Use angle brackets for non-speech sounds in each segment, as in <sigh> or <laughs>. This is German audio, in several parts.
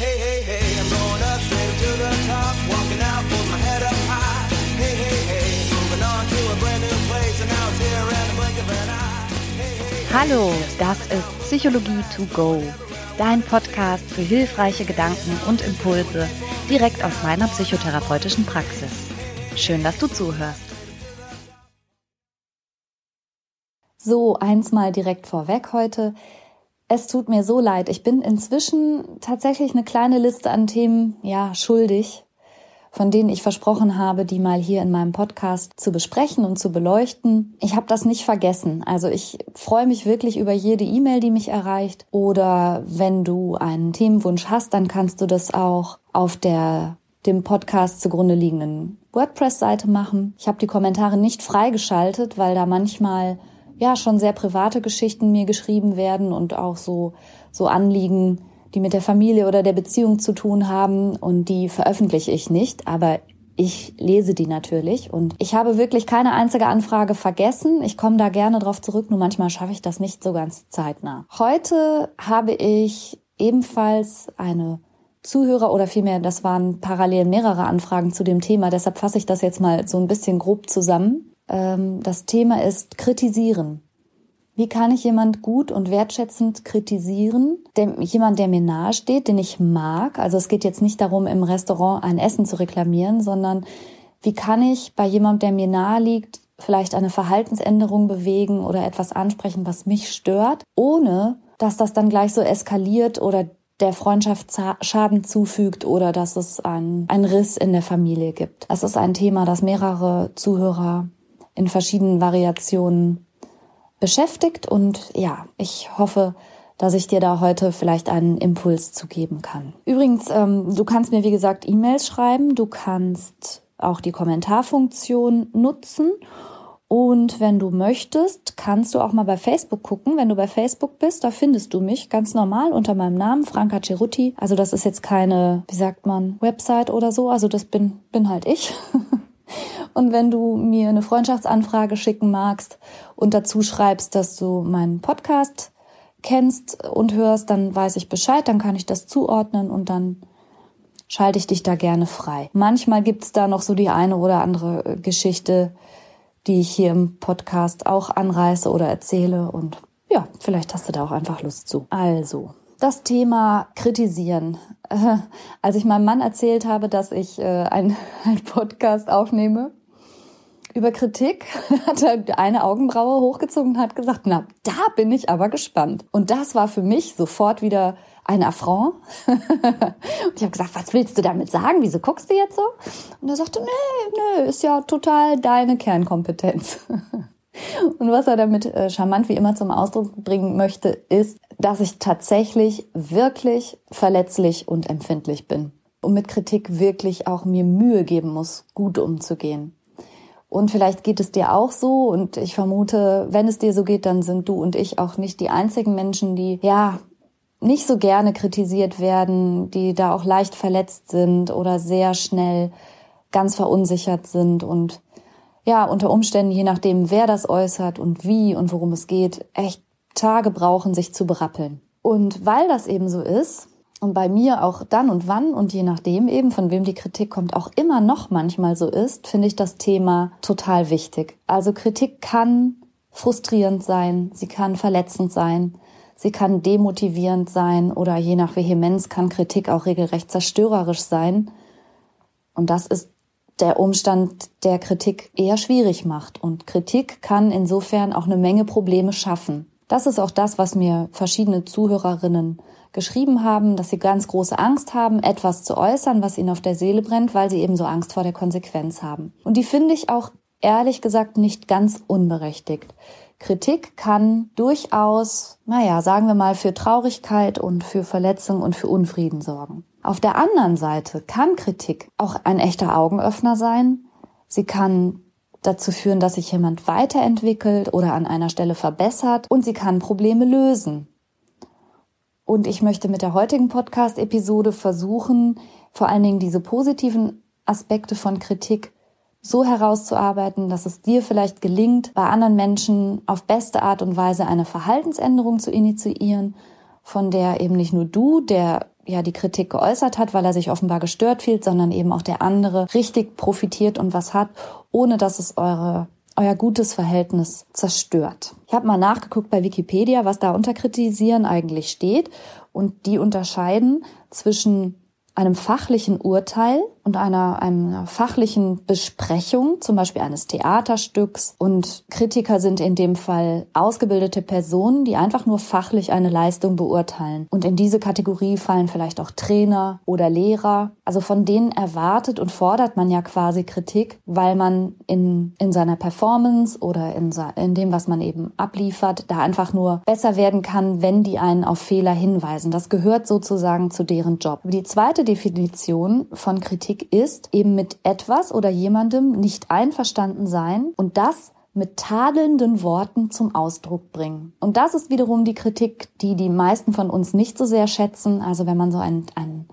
Hey, hey, hey, I'm going up straight to the top, walking out with my head up high. Hey, hey, hey, moving on to a brand new place, and now it's here in the blink of an eye. Hey, hey, hey. Hallo, das ist Psychologie to go, dein Podcast für hilfreiche Gedanken und Impulse direkt aus meiner psychotherapeutischen Praxis. Schön, dass du zuhörst. So, eins mal direkt vorweg heute. Es tut mir so leid. Ich bin inzwischen tatsächlich eine kleine Liste an Themen, ja, schuldig, von denen ich versprochen habe, die mal hier in meinem Podcast zu besprechen und zu beleuchten. Ich habe das nicht vergessen. Also ich freue mich wirklich über jede E-Mail, die mich erreicht. Oder wenn du einen Themenwunsch hast, dann kannst du das auch auf der dem Podcast zugrunde liegenden WordPress-Seite machen. Ich habe die Kommentare nicht freigeschaltet, weil da manchmal ja schon sehr private Geschichten mir geschrieben werden und auch so so Anliegen, die mit der Familie oder der Beziehung zu tun haben und die veröffentliche ich nicht, aber ich lese die natürlich und ich habe wirklich keine einzige Anfrage vergessen. Ich komme da gerne drauf zurück, nur manchmal schaffe ich das nicht so ganz zeitnah. Heute habe ich ebenfalls eine Zuhörer oder vielmehr, das waren parallel mehrere Anfragen zu dem Thema, deshalb fasse ich das jetzt mal so ein bisschen grob zusammen. Ähm, das Thema ist Kritisieren. Wie kann ich jemand gut und wertschätzend kritisieren? Der, jemand, der mir nahe steht, den ich mag. Also es geht jetzt nicht darum, im Restaurant ein Essen zu reklamieren, sondern wie kann ich bei jemandem, der mir nahe liegt, vielleicht eine Verhaltensänderung bewegen oder etwas ansprechen, was mich stört, ohne dass das dann gleich so eskaliert oder der Freundschaft Schaden zufügt oder dass es einen, einen Riss in der Familie gibt. Das ist ein Thema, das mehrere Zuhörer in verschiedenen Variationen beschäftigt. Und ja, ich hoffe, dass ich dir da heute vielleicht einen Impuls zu geben kann. Übrigens, ähm, du kannst mir, wie gesagt, E-Mails schreiben. Du kannst auch die Kommentarfunktion nutzen. Und wenn du möchtest, kannst du auch mal bei Facebook gucken. Wenn du bei Facebook bist, da findest du mich ganz normal unter meinem Namen, Franka Cerutti. Also das ist jetzt keine, wie sagt man, Website oder so. Also das bin, bin halt ich. <laughs> Und wenn du mir eine Freundschaftsanfrage schicken magst und dazu schreibst, dass du meinen Podcast kennst und hörst, dann weiß ich Bescheid, dann kann ich das zuordnen und dann schalte ich dich da gerne frei. Manchmal gibt's da noch so die eine oder andere äh, Geschichte, die ich hier im Podcast auch anreiße oder erzähle und ja, vielleicht hast du da auch einfach Lust zu. Also, das Thema Kritisieren. <laughs> Als ich meinem Mann erzählt habe, dass ich äh, einen <laughs> Podcast aufnehme über Kritik, <laughs> hat er eine Augenbraue hochgezogen und hat gesagt, na, da bin ich aber gespannt. Und das war für mich sofort wieder ein Affront. <laughs> und ich habe gesagt, was willst du damit sagen? Wieso guckst du jetzt so? Und er sagte, nee, nee, ist ja total deine Kernkompetenz. <laughs> Und was er damit äh, charmant wie immer zum Ausdruck bringen möchte, ist, dass ich tatsächlich wirklich verletzlich und empfindlich bin und mit Kritik wirklich auch mir Mühe geben muss, gut umzugehen. Und vielleicht geht es dir auch so und ich vermute, wenn es dir so geht, dann sind du und ich auch nicht die einzigen Menschen, die ja nicht so gerne kritisiert werden, die da auch leicht verletzt sind oder sehr schnell ganz verunsichert sind und ja, unter Umständen, je nachdem, wer das äußert und wie und worum es geht, echt Tage brauchen, sich zu berappeln. Und weil das eben so ist, und bei mir auch dann und wann und je nachdem eben, von wem die Kritik kommt, auch immer noch manchmal so ist, finde ich das Thema total wichtig. Also Kritik kann frustrierend sein, sie kann verletzend sein, sie kann demotivierend sein oder je nach Vehemenz kann Kritik auch regelrecht zerstörerisch sein. Und das ist der Umstand, der Kritik eher schwierig macht. Und Kritik kann insofern auch eine Menge Probleme schaffen. Das ist auch das, was mir verschiedene Zuhörerinnen geschrieben haben, dass sie ganz große Angst haben, etwas zu äußern, was ihnen auf der Seele brennt, weil sie eben so Angst vor der Konsequenz haben. Und die finde ich auch ehrlich gesagt nicht ganz unberechtigt. Kritik kann durchaus, naja, sagen wir mal, für Traurigkeit und für Verletzung und für Unfrieden sorgen. Auf der anderen Seite kann Kritik auch ein echter Augenöffner sein. Sie kann dazu führen, dass sich jemand weiterentwickelt oder an einer Stelle verbessert und sie kann Probleme lösen. Und ich möchte mit der heutigen Podcast-Episode versuchen, vor allen Dingen diese positiven Aspekte von Kritik so herauszuarbeiten, dass es dir vielleicht gelingt, bei anderen Menschen auf beste Art und Weise eine Verhaltensänderung zu initiieren, von der eben nicht nur du, der ja die Kritik geäußert hat, weil er sich offenbar gestört fühlt, sondern eben auch der andere richtig profitiert und was hat, ohne dass es eure euer gutes Verhältnis zerstört. Ich habe mal nachgeguckt bei Wikipedia, was da unter Kritisieren eigentlich steht und die unterscheiden zwischen einem fachlichen Urteil und einer, einer fachlichen Besprechung, zum Beispiel eines Theaterstücks. Und Kritiker sind in dem Fall ausgebildete Personen, die einfach nur fachlich eine Leistung beurteilen. Und in diese Kategorie fallen vielleicht auch Trainer oder Lehrer. Also von denen erwartet und fordert man ja quasi Kritik, weil man in, in seiner Performance oder in, in dem, was man eben abliefert, da einfach nur besser werden kann, wenn die einen auf Fehler hinweisen. Das gehört sozusagen zu deren Job. Die zweite Definition von Kritik ist eben mit etwas oder jemandem nicht einverstanden sein und das mit tadelnden Worten zum Ausdruck bringen. Und das ist wiederum die Kritik, die die meisten von uns nicht so sehr schätzen. Also wenn man so einen, einen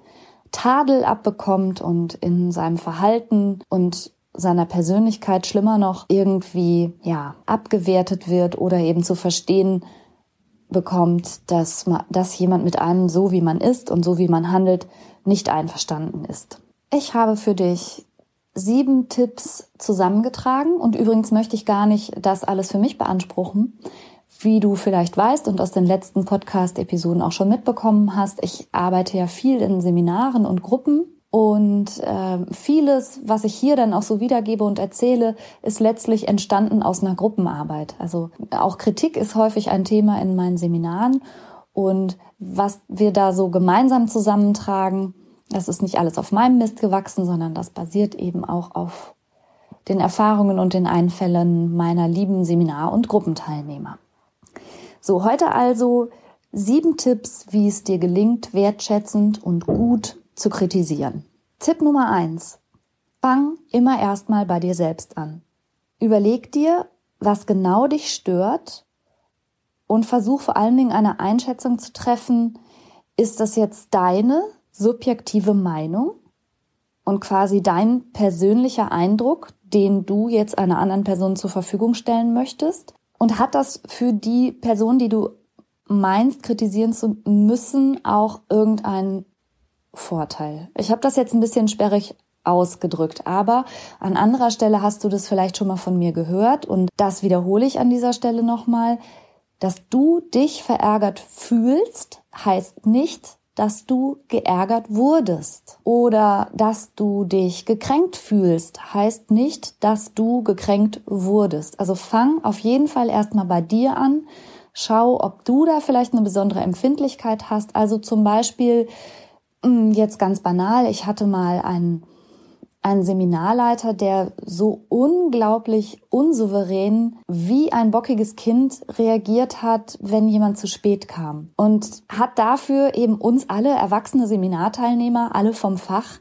Tadel abbekommt und in seinem Verhalten und seiner Persönlichkeit schlimmer noch irgendwie, ja, abgewertet wird oder eben zu verstehen bekommt, dass, dass jemand mit einem so wie man ist und so wie man handelt nicht einverstanden ist. Ich habe für dich sieben Tipps zusammengetragen und übrigens möchte ich gar nicht das alles für mich beanspruchen. Wie du vielleicht weißt und aus den letzten Podcast-Episoden auch schon mitbekommen hast, ich arbeite ja viel in Seminaren und Gruppen und äh, vieles, was ich hier dann auch so wiedergebe und erzähle, ist letztlich entstanden aus einer Gruppenarbeit. Also auch Kritik ist häufig ein Thema in meinen Seminaren und was wir da so gemeinsam zusammentragen, das ist nicht alles auf meinem Mist gewachsen, sondern das basiert eben auch auf den Erfahrungen und den Einfällen meiner lieben Seminar- und Gruppenteilnehmer. So, heute also sieben Tipps, wie es dir gelingt, wertschätzend und gut zu kritisieren. Tipp Nummer eins. Fang immer erstmal bei dir selbst an. Überleg dir, was genau dich stört und versuch vor allen Dingen eine Einschätzung zu treffen, ist das jetzt deine subjektive Meinung und quasi dein persönlicher Eindruck, den du jetzt einer anderen Person zur Verfügung stellen möchtest? Und hat das für die Person, die du meinst, kritisieren zu müssen, auch irgendeinen Vorteil? Ich habe das jetzt ein bisschen sperrig ausgedrückt, aber an anderer Stelle hast du das vielleicht schon mal von mir gehört und das wiederhole ich an dieser Stelle nochmal. Dass du dich verärgert fühlst, heißt nicht, dass du geärgert wurdest oder dass du dich gekränkt fühlst, heißt nicht, dass du gekränkt wurdest. Also fang auf jeden Fall erstmal bei dir an. Schau, ob du da vielleicht eine besondere Empfindlichkeit hast. Also zum Beispiel, hm, jetzt ganz banal, ich hatte mal einen ein Seminarleiter, der so unglaublich unsouverän wie ein bockiges Kind reagiert hat, wenn jemand zu spät kam. Und hat dafür eben uns alle erwachsene Seminarteilnehmer, alle vom Fach,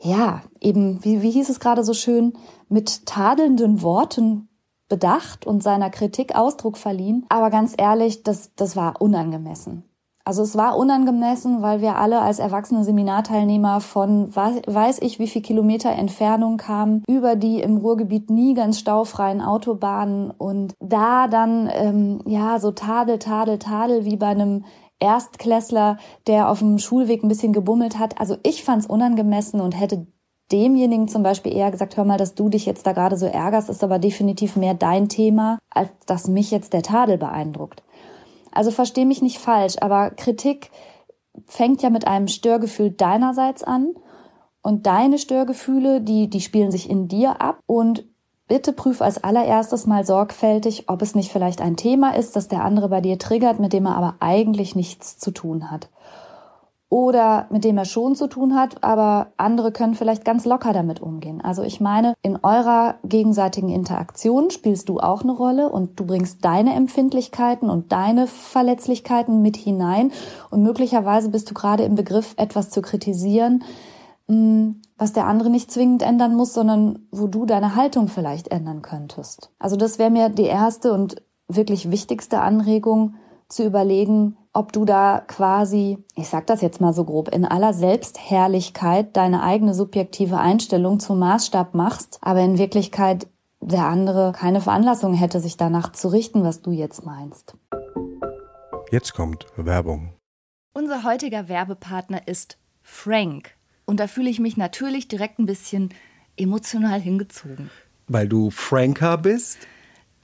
ja, eben, wie, wie hieß es gerade so schön, mit tadelnden Worten bedacht und seiner Kritik Ausdruck verliehen. Aber ganz ehrlich, das, das war unangemessen. Also es war unangemessen, weil wir alle als erwachsene Seminarteilnehmer von weiß ich wie viel Kilometer Entfernung kamen, über die im Ruhrgebiet nie ganz staufreien Autobahnen und da dann ähm, ja so Tadel, Tadel, Tadel wie bei einem Erstklässler, der auf dem Schulweg ein bisschen gebummelt hat. Also ich fand es unangemessen und hätte demjenigen zum Beispiel eher gesagt, hör mal, dass du dich jetzt da gerade so ärgerst, ist aber definitiv mehr dein Thema, als dass mich jetzt der Tadel beeindruckt. Also versteh mich nicht falsch, aber Kritik fängt ja mit einem Störgefühl deinerseits an. Und deine Störgefühle, die, die spielen sich in dir ab. Und bitte prüf als allererstes mal sorgfältig, ob es nicht vielleicht ein Thema ist, das der andere bei dir triggert, mit dem er aber eigentlich nichts zu tun hat oder mit dem er schon zu tun hat, aber andere können vielleicht ganz locker damit umgehen. Also ich meine, in eurer gegenseitigen Interaktion spielst du auch eine Rolle und du bringst deine Empfindlichkeiten und deine Verletzlichkeiten mit hinein und möglicherweise bist du gerade im Begriff, etwas zu kritisieren, mm, was der andere nicht zwingend ändern muss, sondern wo du deine Haltung vielleicht ändern könntest. Also das wäre mir die erste und wirklich wichtigste Anregung, zu überlegen, ob du da quasi, ich sag das jetzt mal so grob, in aller Selbstherrlichkeit deine eigene subjektive Einstellung zum Maßstab machst, aber in Wirklichkeit der andere keine Veranlassung hätte, sich danach zu richten, was du jetzt meinst. Jetzt kommt Werbung. Unser heutiger Werbepartner ist Frank. Und da fühle ich mich natürlich direkt ein bisschen emotional hingezogen. Weil du Franker bist?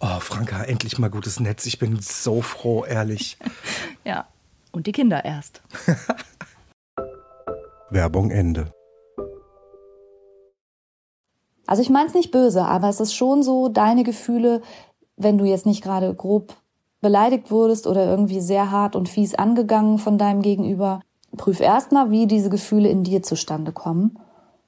Oh, Franka, endlich mal gutes Netz. Ich bin so froh, ehrlich. <laughs> Ja, und die Kinder erst. <laughs> Werbung Ende. Also ich meine es nicht böse, aber es ist schon so deine Gefühle, wenn du jetzt nicht gerade grob beleidigt wurdest oder irgendwie sehr hart und fies angegangen von deinem Gegenüber. Prüf erstmal, wie diese Gefühle in dir zustande kommen,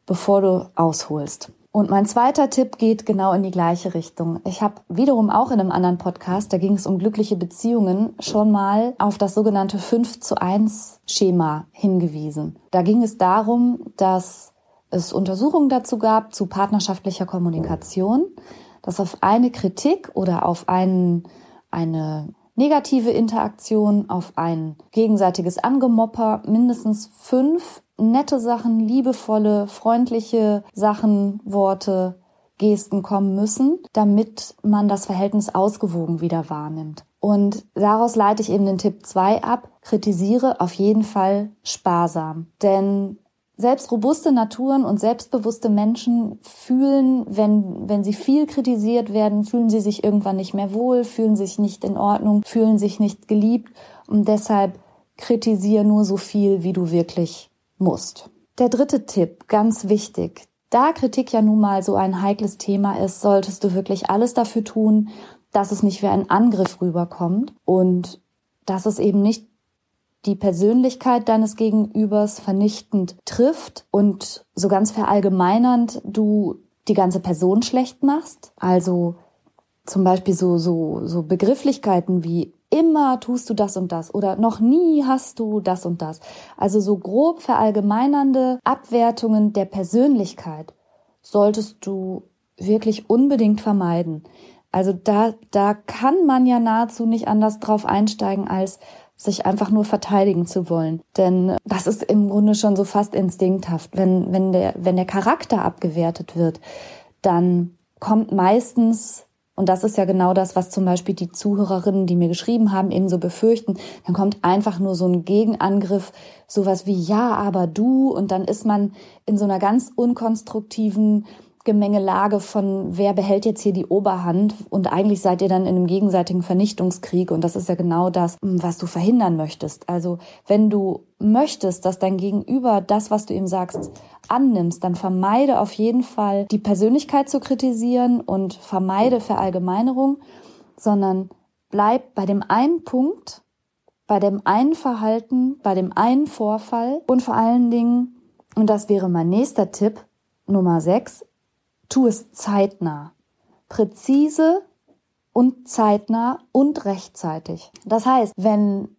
bevor du ausholst. Und mein zweiter Tipp geht genau in die gleiche Richtung. Ich habe wiederum auch in einem anderen Podcast, da ging es um glückliche Beziehungen, schon mal auf das sogenannte 5 zu 1 Schema hingewiesen. Da ging es darum, dass es Untersuchungen dazu gab zu partnerschaftlicher Kommunikation, dass auf eine Kritik oder auf einen, eine negative Interaktion, auf ein gegenseitiges Angemopper mindestens fünf nette Sachen, liebevolle, freundliche Sachen, Worte, Gesten kommen müssen, damit man das Verhältnis ausgewogen wieder wahrnimmt. Und daraus leite ich eben den Tipp 2 ab, kritisiere auf jeden Fall sparsam. Denn selbst robuste Naturen und selbstbewusste Menschen fühlen, wenn, wenn sie viel kritisiert werden, fühlen sie sich irgendwann nicht mehr wohl, fühlen sich nicht in Ordnung, fühlen sich nicht geliebt und deshalb kritisiere nur so viel, wie du wirklich musst. Der dritte Tipp, ganz wichtig. Da Kritik ja nun mal so ein heikles Thema ist, solltest du wirklich alles dafür tun, dass es nicht wie ein Angriff rüberkommt und dass es eben nicht die Persönlichkeit deines Gegenübers vernichtend trifft und so ganz verallgemeinernd du die ganze Person schlecht machst. Also zum Beispiel so, so, so Begrifflichkeiten wie immer tust du das und das oder noch nie hast du das und das. Also so grob verallgemeinernde Abwertungen der Persönlichkeit solltest du wirklich unbedingt vermeiden. Also da, da kann man ja nahezu nicht anders drauf einsteigen, als sich einfach nur verteidigen zu wollen. Denn das ist im Grunde schon so fast instinkthaft. Wenn, wenn, der, wenn der Charakter abgewertet wird, dann kommt meistens, und das ist ja genau das, was zum Beispiel die Zuhörerinnen, die mir geschrieben haben, eben so befürchten, dann kommt einfach nur so ein Gegenangriff, sowas wie ja, aber du, und dann ist man in so einer ganz unkonstruktiven Machtgemengelage von wer behält jetzt hier die Oberhand und eigentlich seid ihr dann in einem gegenseitigen Vernichtungskrieg und das ist ja genau das, was du verhindern möchtest. Also wenn du möchtest, dass dein Gegenüber das, was du ihm sagst, annimmst, dann vermeide auf jeden Fall die Persönlichkeit zu kritisieren und vermeide Verallgemeinerung, sondern bleib bei dem einen Punkt, bei dem einen Verhalten, bei dem einen Vorfall und vor allen Dingen, und das wäre mein nächster Tipp, Nummer 6, tu es zeitnah. Präzise und zeitnah und rechtzeitig. Das heißt, wenn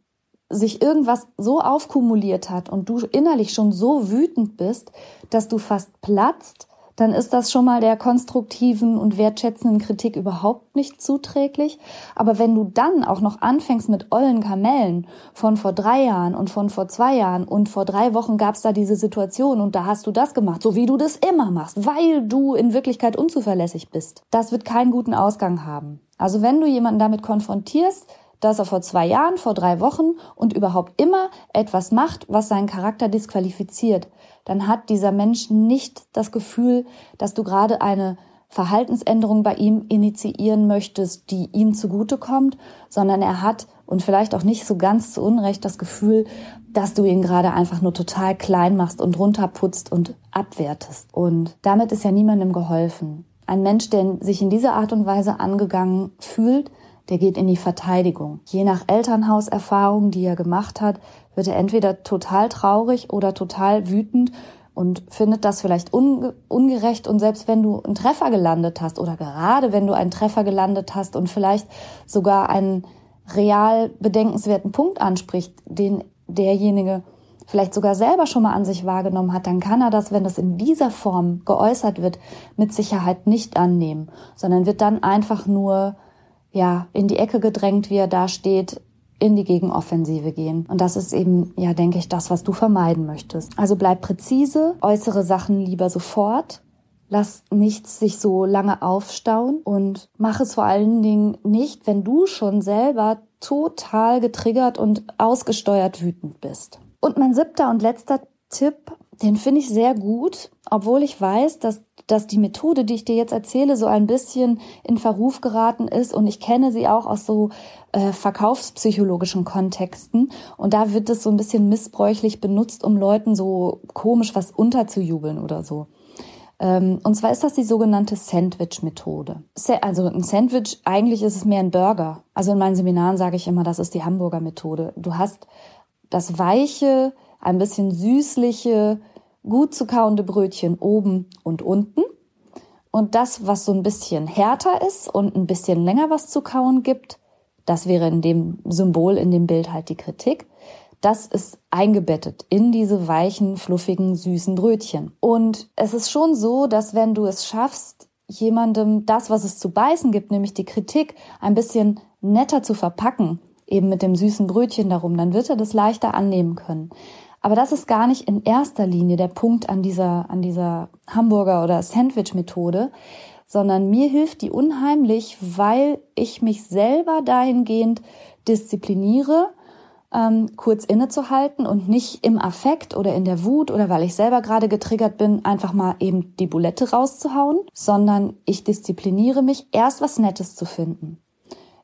sich irgendwas so aufkumuliert hat und du innerlich schon so wütend bist, dass du fast platzt, dann ist das schon mal der konstruktiven und wertschätzenden Kritik überhaupt nicht zuträglich. Aber wenn du dann auch noch anfängst mit ollen Kamellen von vor drei Jahren und von vor zwei Jahren und vor drei Wochen gab es da diese Situation und da hast du das gemacht, so wie du das immer machst, weil du in Wirklichkeit unzuverlässig bist, das wird keinen guten Ausgang haben. Also wenn du jemanden damit konfrontierst, dass er vor zwei Jahren, vor drei Wochen und überhaupt immer etwas macht, was seinen Charakter disqualifiziert, dann hat dieser Mensch nicht das Gefühl, dass du gerade eine Verhaltensänderung bei ihm initiieren möchtest, die ihm zugutekommt, sondern er hat und vielleicht auch nicht so ganz zu Unrecht das Gefühl, dass du ihn gerade einfach nur total klein machst und runterputzt und abwertest. Und damit ist ja niemandem geholfen. Ein Mensch, der sich in dieser Art und Weise angegangen fühlt, der geht in die Verteidigung. Je nach Elternhauserfahrung, die er gemacht hat, wird er entweder total traurig oder total wütend und findet das vielleicht unge ungerecht. Und selbst wenn du einen Treffer gelandet hast oder gerade wenn du einen Treffer gelandet hast und vielleicht sogar einen real bedenkenswerten Punkt anspricht, den derjenige vielleicht sogar selber schon mal an sich wahrgenommen hat, dann kann er das, wenn das in dieser Form geäußert wird, mit Sicherheit nicht annehmen, sondern wird dann einfach nur ja, in die Ecke gedrängt, wie er da steht, in die Gegenoffensive gehen. Und das ist eben, ja, denke ich, das, was du vermeiden möchtest. Also bleib präzise, äußere Sachen lieber sofort, lass nichts sich so lange aufstauen und mach es vor allen Dingen nicht, wenn du schon selber total getriggert und ausgesteuert wütend bist. Und mein siebter und letzter Tipp, den finde ich sehr gut, obwohl ich weiß, dass dass die Methode, die ich dir jetzt erzähle, so ein bisschen in Verruf geraten ist und ich kenne sie auch aus so äh, verkaufspsychologischen Kontexten und da wird es so ein bisschen missbräuchlich benutzt, um Leuten so komisch was unterzujubeln oder so. Ähm, und zwar ist das die sogenannte Sandwich-Methode. Also ein Sandwich, eigentlich ist es mehr ein Burger. Also in meinen Seminaren sage ich immer, das ist die Hamburger-Methode. Du hast das weiche, ein bisschen süßliche, gut zu kauende Brötchen oben und unten. Und das, was so ein bisschen härter ist und ein bisschen länger was zu kauen gibt, das wäre in dem Symbol, in dem Bild halt die Kritik. Das ist eingebettet in diese weichen, fluffigen, süßen Brötchen. Und es ist schon so, dass wenn du es schaffst, jemandem das, was es zu beißen gibt, nämlich die Kritik, ein bisschen netter zu verpacken, eben mit dem süßen Brötchen darum, dann wird er das leichter annehmen können. Aber das ist gar nicht in erster Linie der Punkt an dieser, an dieser Hamburger- oder Sandwich-Methode, sondern mir hilft die unheimlich, weil ich mich selber dahingehend diszipliniere, ähm, kurz innezuhalten und nicht im Affekt oder in der Wut oder weil ich selber gerade getriggert bin, einfach mal eben die Bulette rauszuhauen, sondern ich diszipliniere mich, erst was Nettes zu finden.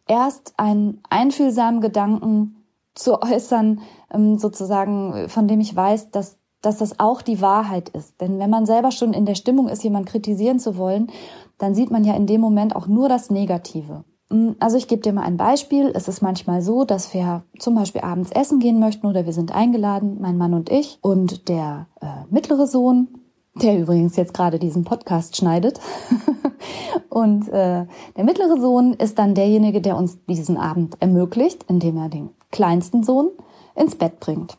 Erst einen einfühlsamen Gedanken zu äußern, ähm, sozusagen, von dem ich weiß, dass, dass das auch die Wahrheit ist. Denn wenn man selber schon in der Stimmung ist, jemand kritisieren zu wollen, dann sieht man ja in dem Moment auch nur das Negative. Mm, also ich gebe dir mal ein Beispiel. Es ist manchmal so, dass wir zum Beispiel abends essen gehen möchten oder wir sind eingeladen, mein Mann und ich und der äh, mittlere Sohn, der übrigens jetzt gerade diesen Podcast schneidet. <laughs> und äh, der mittlere Sohn ist dann derjenige, der uns diesen Abend ermöglicht, indem er den kleinsten Sohn ins Bett bringt.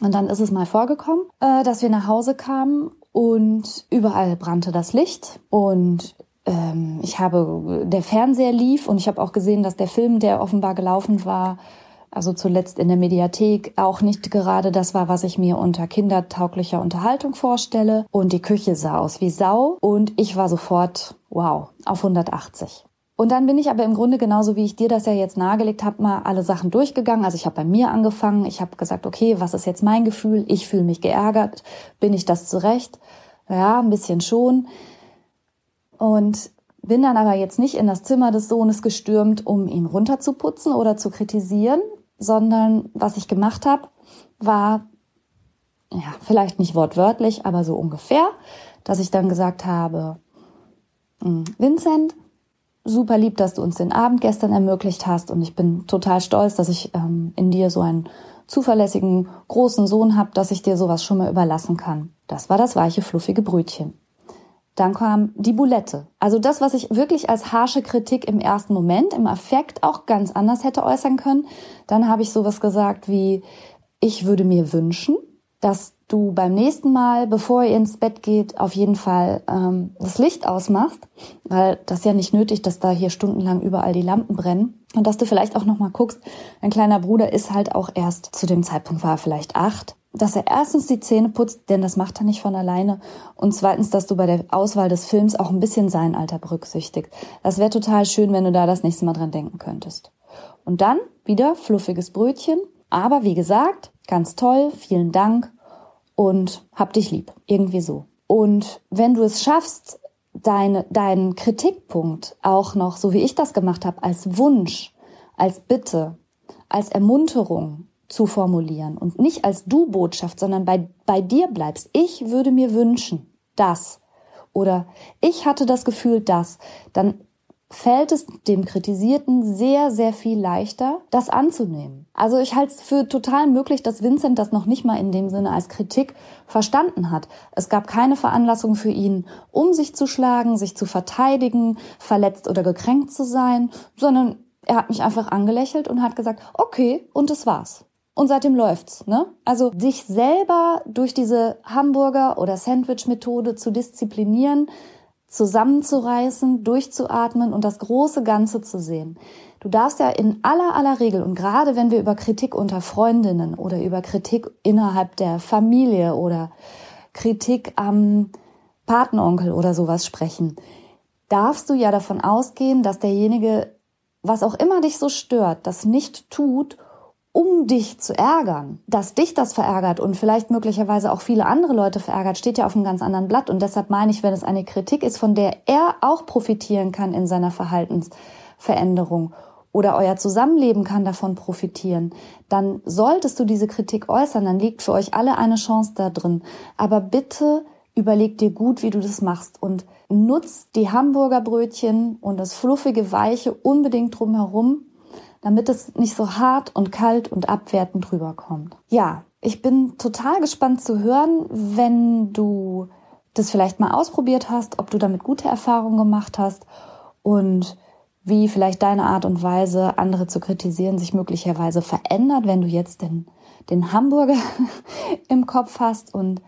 Und dann ist es mal vorgekommen, äh, dass wir nach Hause kamen und überall brannte das Licht und ähm, ich habe der Fernseher lief und ich habe auch gesehen, dass der Film, der offenbar gelaufen war, also zuletzt in der Mediathek, auch nicht gerade das war, was ich mir unter kindertauglicher Unterhaltung vorstelle. Und die Küche sah aus wie Sau und ich war sofort, wow, auf 180. Und dann bin ich aber im Grunde genauso, wie ich dir das ja jetzt nahegelegt habe, mal alle Sachen durchgegangen. Also ich habe bei mir angefangen, ich habe gesagt, okay, was ist jetzt mein Gefühl? Ich fühle mich geärgert. Bin ich das zurecht? Ja, ein bisschen schon. Und bin dann aber jetzt nicht in das Zimmer des Sohnes gestürmt, um ihn runterzuputzen oder zu kritisieren, sondern was ich gemacht habe, war, ja, vielleicht nicht wortwörtlich, aber so ungefähr, dass ich dann gesagt habe, hm, Vincent, super lieb, dass du uns den Abend gestern ermöglicht hast und ich bin total stolz, dass ich ähm, in dir so einen zuverlässigen großen Sohn habe, dass ich dir sowas schon mal überlassen kann. Das war das weiche, fluffige Brötchen. Dann kam die Boulette. Also das, was ich wirklich als harsche Kritik im ersten Moment, im Affekt auch ganz anders hätte äußern können. Dann habe ich sowas gesagt wie, ich würde mir wünschen, dass du beim nächsten Mal, bevor ihr ins Bett geht, auf jeden Fall ähm, das Licht ausmachst, weil das ist ja nicht nötig, dass da hier stundenlang überall die Lampen brennen. Und dass du vielleicht auch nochmal guckst, ein kleiner Bruder ist halt auch erst, zu dem Zeitpunkt war er vielleicht acht, dass er erstens die Zähne putzt, denn das macht er nicht von alleine. Und zweitens, dass du bei der Auswahl des Films auch ein bisschen sein Alter berücksichtigt. Das wäre total schön, wenn du da das nächste Mal dran denken könntest. Und dann wieder fluffiges Brötchen. Aber wie gesagt, ganz toll, vielen Dank und hab dich lieb. Irgendwie so. Und wenn du es schaffst, deine, deinen Kritikpunkt auch noch, so wie ich das gemacht habe, als Wunsch, als Bitte, als Ermunterung zu formulieren und nicht als Du-Botschaft, sondern bei, bei dir bleibst. Ich würde mir wünschen, das. Oder ich hatte das Gefühl, das. Dann fällt es dem Kritisierten sehr, sehr viel leichter, das anzunehmen. Also ich halte es für total möglich, dass Vincent das noch nicht mal in dem Sinne als Kritik verstanden hat. Es gab keine Veranlassung für ihn, um sich zu schlagen, sich zu verteidigen, verletzt oder gekränkt zu sein, sondern er hat mich einfach angelächelt und hat gesagt, okay, und das war's. Und seitdem läuft's, ne? Also dich selber durch diese Hamburger oder Sandwich-Methode zu disziplinieren, zusammenzureißen, durchzuatmen und das große Ganze zu sehen. Du darfst ja in aller aller Regel und gerade wenn wir über Kritik unter Freundinnen oder über Kritik innerhalb der Familie oder Kritik am Patenonkel oder sowas sprechen, darfst du ja davon ausgehen, dass derjenige, was auch immer dich so stört, das nicht tut, um dich zu ärgern. Dass dich das verärgert und vielleicht möglicherweise auch viele andere Leute verärgert, steht ja auf einem ganz anderen Blatt. Und deshalb meine ich, wenn es eine Kritik ist, von der er auch profitieren kann in seiner Verhaltensveränderung oder euer Zusammenleben kann davon profitieren, dann solltest du diese Kritik äußern, dann liegt für euch alle eine Chance da drin. Aber bitte überleg dir gut, wie du das machst und nutz die Hamburger Brötchen und das fluffige Weiche unbedingt drumherum damit es nicht so hart und kalt und abwertend rüberkommt. Ja, ich bin total gespannt zu hören, wenn du das vielleicht mal ausprobiert hast, ob du damit gute Erfahrungen gemacht hast und wie vielleicht deine Art und Weise, andere zu kritisieren, sich möglicherweise verändert, wenn du jetzt den, den Hamburger <laughs> im Kopf hast. Und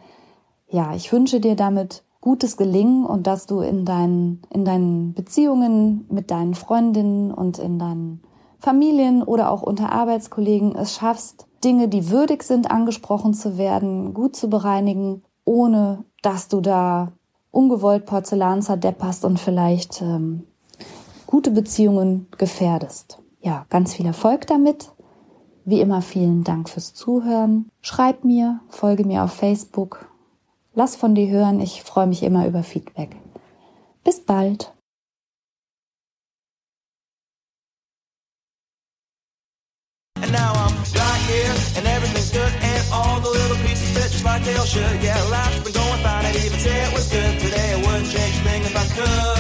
ja, ich wünsche dir damit gutes Gelingen und dass du in deinen, in deinen Beziehungen mit deinen Freundinnen und in deinen Familien oder auch unter Arbeitskollegen es schaffst, Dinge, die würdig sind, angesprochen zu werden, gut zu bereinigen, ohne dass du da ungewollt Porzellan zerdepperst und vielleicht ähm, gute Beziehungen gefährdest. Ja, ganz viel Erfolg damit. Wie immer vielen Dank fürs Zuhören. Schreib mir, folge mir auf Facebook. Lass von dir hören, ich freue mich immer über Feedback. Bis bald. now I'm right here, and everything's good, and all the little pieces fit just like they all should. Yeah, life's been going fine, I'd even say it was good today. it wouldn't change a thing if I could.